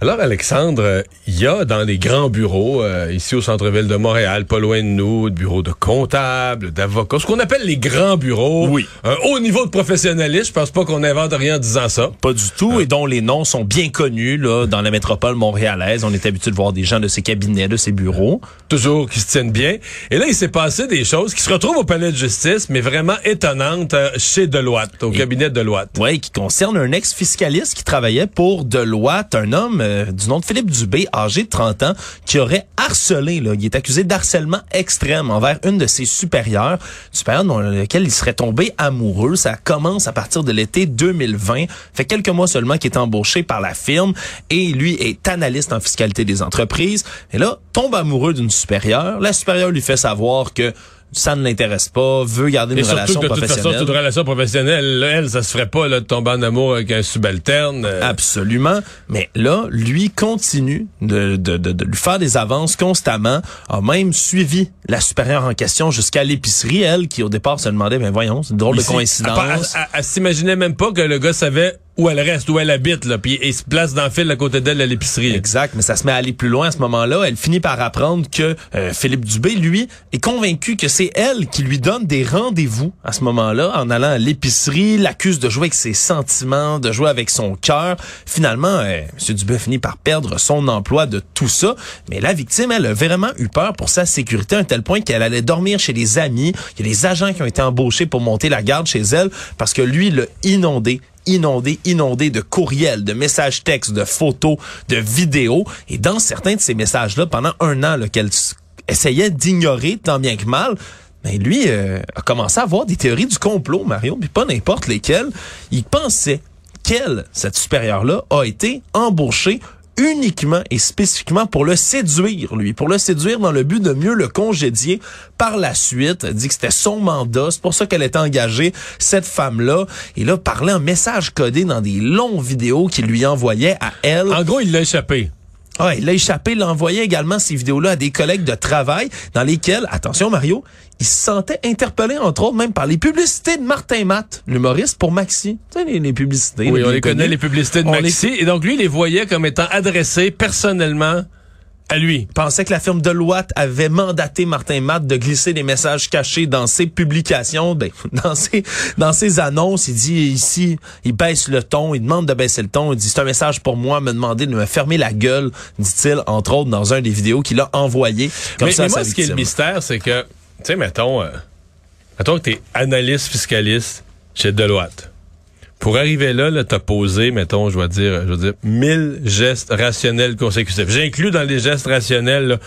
Alors, Alexandre, il y a dans les grands bureaux, euh, ici au centre-ville de Montréal, pas loin de nous, de bureaux de comptables, d'avocats, ce qu'on appelle les grands bureaux. Oui. Un haut niveau de professionnalisme, je pense pas qu'on invente rien en disant ça. Pas du tout, et dont les noms sont bien connus là, dans la métropole montréalaise. On est habitué de voir des gens de ces cabinets, de ces bureaux. Toujours qui se tiennent bien. Et là, il s'est passé des choses qui se retrouvent au palais de justice, mais vraiment étonnantes euh, chez Deloitte, au cabinet de Deloitte. Oui, qui concerne un ex-fiscaliste qui travaillait pour Deloitte, un homme euh, du nom de Philippe Dubé, âgé de 30 ans, qui aurait harcelé, là, il est accusé d'harcèlement extrême envers une de ses supérieures, supérieure dans laquelle il serait tombé amoureux. Ça commence à partir de l'été 2020, fait quelques mois seulement qu'il est embauché par la firme et lui est analyste en fiscalité des entreprises. Et là, tombe amoureux d'une supérieure. La supérieure lui fait savoir que ça ne l'intéresse pas, veut garder une surtout relation que de toute professionnelle. façon, toute relation professionnelle, elle, ça se ferait pas là, de tomber en amour avec un subalterne. euh, Absolument. Mais là, lui continue de, de, de, de lui faire des avances constamment, a même suivi la supérieure en question jusqu'à l'épicerie, elle, qui au départ se demandait, ben voyons, c'est une drôle de coïncidence. Elle, elle- elle s'imaginait même pas que le gars savait où elle reste, où elle habite, là, puis il se place dans le fil à côté d'elle à l'épicerie. Exact, mais ça se met à aller plus loin à ce moment-là. Elle finit par apprendre que euh, Philippe Dubé, lui, est convaincu que c'est elle qui lui donne des rendez-vous à ce moment-là, en allant à l'épicerie, l'accuse de jouer avec ses sentiments, de jouer avec son cœur. Finalement, euh, M. Dubé finit par perdre son emploi de tout ça, mais la victime, elle a vraiment eu peur pour sa sécurité à un tel point qu'elle allait dormir chez des amis. Il y a des agents qui ont été embauchés pour monter la garde chez elle parce que lui l'a inondé inondé, inondé de courriels, de messages textes, de photos, de vidéos. Et dans certains de ces messages-là, pendant un an, qu'elle essayait d'ignorer tant bien que mal, mais lui euh, a commencé à avoir des théories du complot, Mario, puis pas n'importe lesquelles. Il pensait qu'elle, cette supérieure-là, a été embauchée uniquement et spécifiquement pour le séduire, lui, pour le séduire dans le but de mieux le congédier par la suite. Elle dit que c'était son mandat, c'est pour ça qu'elle était engagée, cette femme-là. Et là, parlait en message codé dans des longues vidéos qu'il lui envoyait à elle. En gros, il l'a échappé. Ah, il l'a échappé, il envoyait également ces vidéos-là à des collègues de travail dans lesquels, attention Mario, il se sentait interpellé, entre autres, même par les publicités de Martin Matt, l'humoriste pour Maxi. Tu sais, les, les publicités. Oui, on les connaît, les publicités de les- Maxi. Et donc, lui, il les voyait comme étant adressés personnellement à lui. pensait que la firme Deloitte avait mandaté Martin Matt de glisser des messages cachés dans ses publications, ben, dans ses, dans ses annonces. Il dit ici, il baisse le ton, il demande de baisser le ton. Il dit c'est un message pour moi, me demander de me fermer la gueule, dit-il, entre autres dans un des vidéos qu'il a envoyé comme mais, ça mais moi, ce qui est le mystère, c'est que, tu sais, mettons, euh, mettons que t'es analyste fiscaliste chez Deloitte. Pour arriver là, là, t'as posé, mettons, je vais dire, je dire, 1000 gestes rationnels consécutifs. J'inclus dans les gestes rationnels, là,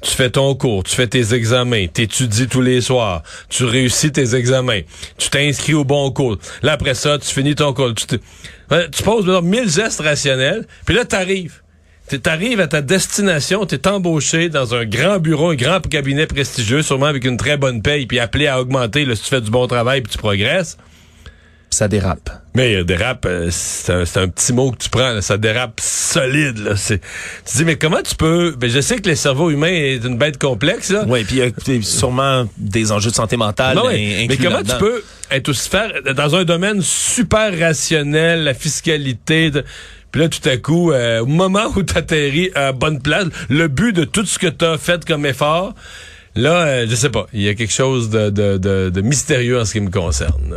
tu fais ton cours, tu fais tes examens, t'étudies tous les soirs, tu réussis tes examens, tu t'inscris au bon cours. Là, après ça, tu finis ton cours. Tu, tu poses mettons, 1000 gestes rationnels, puis là, t'arrives. Tu arrives à ta destination, tu es embauché dans un grand bureau, un grand cabinet prestigieux, sûrement avec une très bonne paye, puis appelé à augmenter là, si tu fais du bon travail puis tu progresses. Ça dérape. Mais euh, dérape, euh, c'est un, c'est un petit mot que tu prends, là, ça dérape solide. Là. Tu te dis, mais comment tu peux... Ben, je sais que le cerveau humain est une bête complexe, là. Oui, puis il y a sûrement des enjeux de santé mentale. Ben mais comment tu peux être aussi faire dans un domaine super rationnel, la fiscalité, de- puis là tout à coup, euh, au moment où tu atterris à bonne place, le but de tout ce que tu as fait comme effort, là, euh, je sais pas, il y a quelque chose de, de, de, de mystérieux en ce qui me concerne. là.